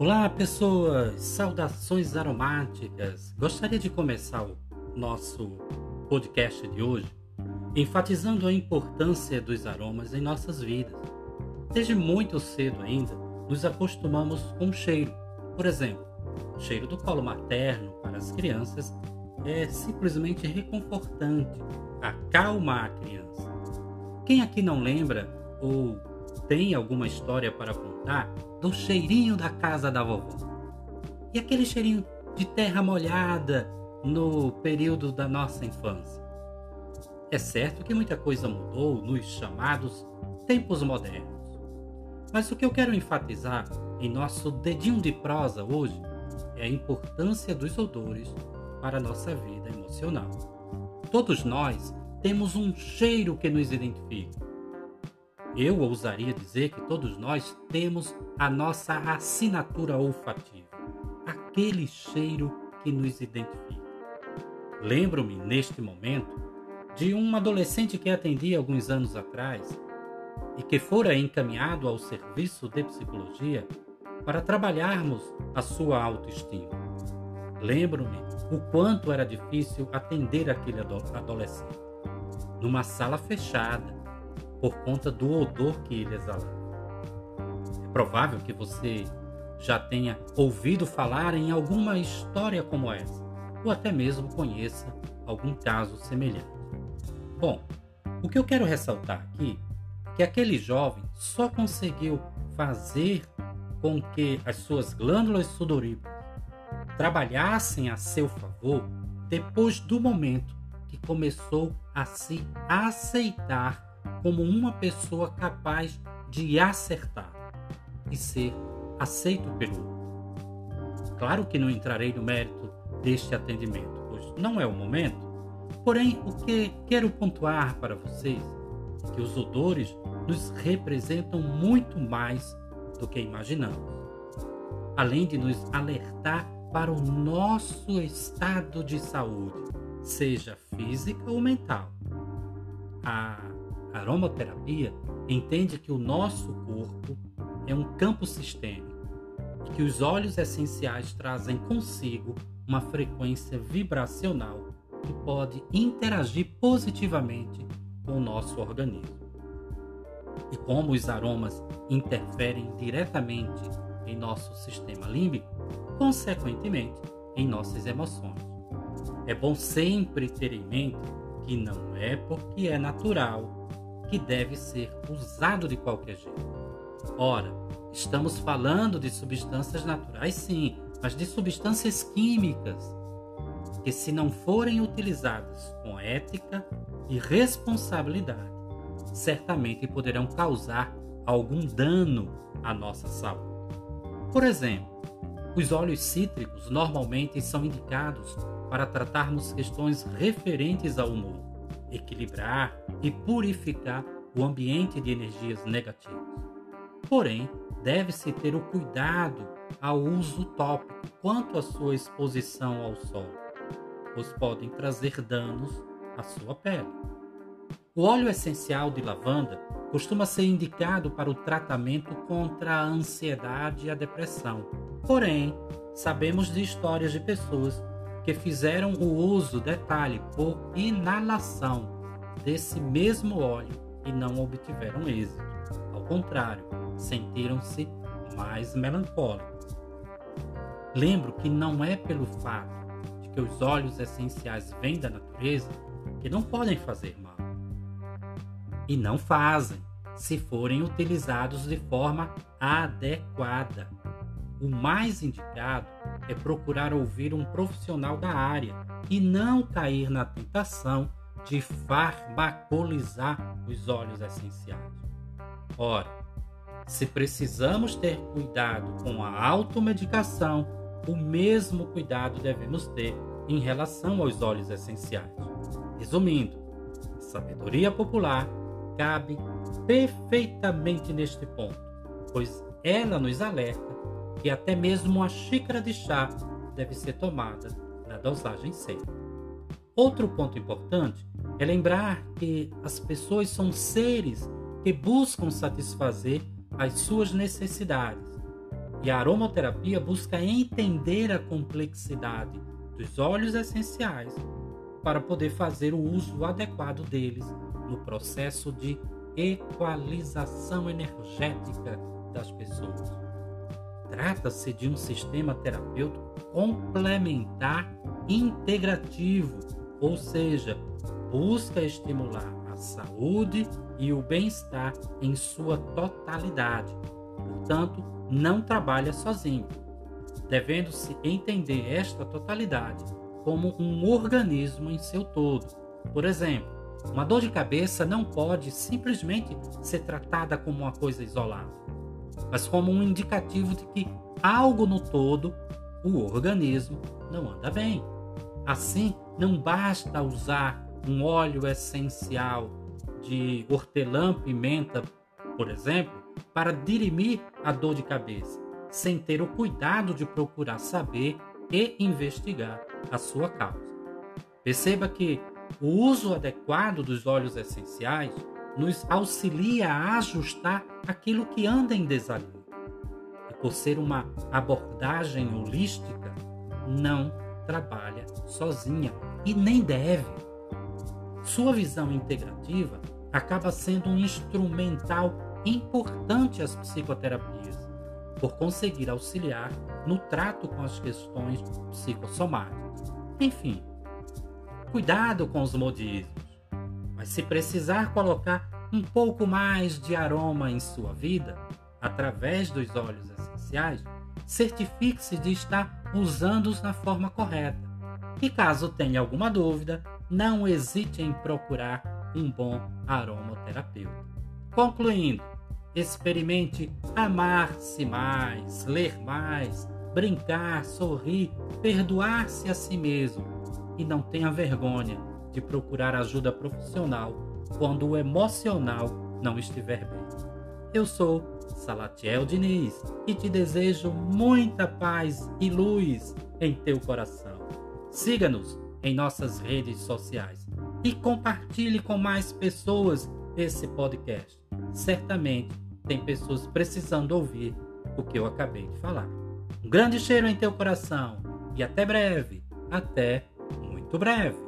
Olá, pessoas! Saudações aromáticas! Gostaria de começar o nosso podcast de hoje enfatizando a importância dos aromas em nossas vidas. Desde muito cedo ainda, nos acostumamos com o cheiro. Por exemplo, o cheiro do colo materno para as crianças é simplesmente reconfortante, acalma a criança. Quem aqui não lembra ou tem alguma história para contar do cheirinho da casa da vovó? E aquele cheirinho de terra molhada no período da nossa infância? É certo que muita coisa mudou nos chamados tempos modernos. Mas o que eu quero enfatizar em nosso dedinho de prosa hoje é a importância dos odores para a nossa vida emocional. Todos nós temos um cheiro que nos identifica. Eu ousaria dizer que todos nós temos a nossa assinatura olfativa, aquele cheiro que nos identifica. Lembro-me, neste momento, de um adolescente que atendi alguns anos atrás e que fora encaminhado ao serviço de psicologia para trabalharmos a sua autoestima. Lembro-me o quanto era difícil atender aquele adolescente, numa sala fechada, por conta do odor que ele exalava. É provável que você já tenha ouvido falar em alguma história como essa, ou até mesmo conheça algum caso semelhante. Bom, o que eu quero ressaltar aqui é que aquele jovem só conseguiu fazer com que as suas glândulas sudoríparas trabalhassem a seu favor depois do momento que começou a se aceitar como uma pessoa capaz de acertar e ser aceito pelo outro. Claro que não entrarei no mérito deste atendimento, pois não é o momento. Porém, o que quero pontuar para vocês é que os odores nos representam muito mais do que imaginamos. Além de nos alertar para o nosso estado de saúde, seja física ou mental. A aromaterapia entende que o nosso corpo é um campo sistêmico e que os óleos essenciais trazem consigo uma frequência vibracional que pode interagir positivamente com o nosso organismo. E como os aromas interferem diretamente em nosso sistema límbico, consequentemente em nossas emoções. É bom sempre ter em mente que não é porque é natural que deve ser usado de qualquer jeito. Ora, estamos falando de substâncias naturais, sim, mas de substâncias químicas que, se não forem utilizadas com ética e responsabilidade, certamente poderão causar algum dano à nossa saúde. Por exemplo, os óleos cítricos normalmente são indicados para tratarmos questões referentes ao humor equilibrar e purificar o ambiente de energias negativas. Porém, deve-se ter o cuidado ao uso tópico quanto à sua exposição ao sol, pois podem trazer danos à sua pele. O óleo essencial de lavanda costuma ser indicado para o tratamento contra a ansiedade e a depressão. Porém, sabemos de histórias de pessoas que fizeram o uso, detalhe, por inalação desse mesmo óleo e não obtiveram êxito. Ao contrário, sentiram-se mais melancólicos. Lembro que não é pelo fato de que os óleos essenciais vêm da natureza que não podem fazer mal. E não fazem se forem utilizados de forma adequada. O mais indicado é procurar ouvir um profissional da área e não cair na tentação de farmacolizar os óleos essenciais. Ora, se precisamos ter cuidado com a automedicação, o mesmo cuidado devemos ter em relação aos óleos essenciais. Resumindo, a sabedoria popular cabe perfeitamente neste ponto, pois ela nos alerta que até mesmo uma xícara de chá deve ser tomada na dosagem certa. Outro ponto importante é lembrar que as pessoas são seres que buscam satisfazer as suas necessidades E a aromaterapia busca entender a complexidade dos óleos essenciais para poder fazer o uso adequado deles no processo de equalização energética das pessoas. Trata-se de um sistema terapêutico complementar integrativo, ou seja, busca estimular a saúde e o bem-estar em sua totalidade. Portanto, não trabalha sozinho, devendo-se entender esta totalidade como um organismo em seu todo. Por exemplo, uma dor de cabeça não pode simplesmente ser tratada como uma coisa isolada, mas como um indicativo de que algo no todo, o organismo, não anda bem. Assim, não basta usar um óleo essencial de hortelã-pimenta, por exemplo, para dirimir a dor de cabeça, sem ter o cuidado de procurar saber e investigar a sua causa. Perceba que o uso adequado dos óleos essenciais nos auxilia a ajustar aquilo que anda em desalinho. E por ser uma abordagem holística, não trabalha sozinha e nem deve. Sua visão integrativa acaba sendo um instrumental importante às psicoterapias, por conseguir auxiliar no trato com as questões psicossomáticas. Enfim, cuidado com os modismos, se precisar colocar um pouco mais de aroma em sua vida, através dos óleos essenciais, certifique-se de estar usando-os na forma correta. E caso tenha alguma dúvida, não hesite em procurar um bom aromaterapeuta. Concluindo, experimente amar-se mais, ler mais, brincar, sorrir, perdoar-se a si mesmo e não tenha vergonha de procurar ajuda profissional quando o emocional não estiver bem. Eu sou Salatiel Diniz e te desejo muita paz e luz em teu coração. Siga-nos em nossas redes sociais e compartilhe com mais pessoas esse podcast. Certamente tem pessoas precisando ouvir o que eu acabei de falar. Um grande cheiro em teu coração e até breve. Até muito breve.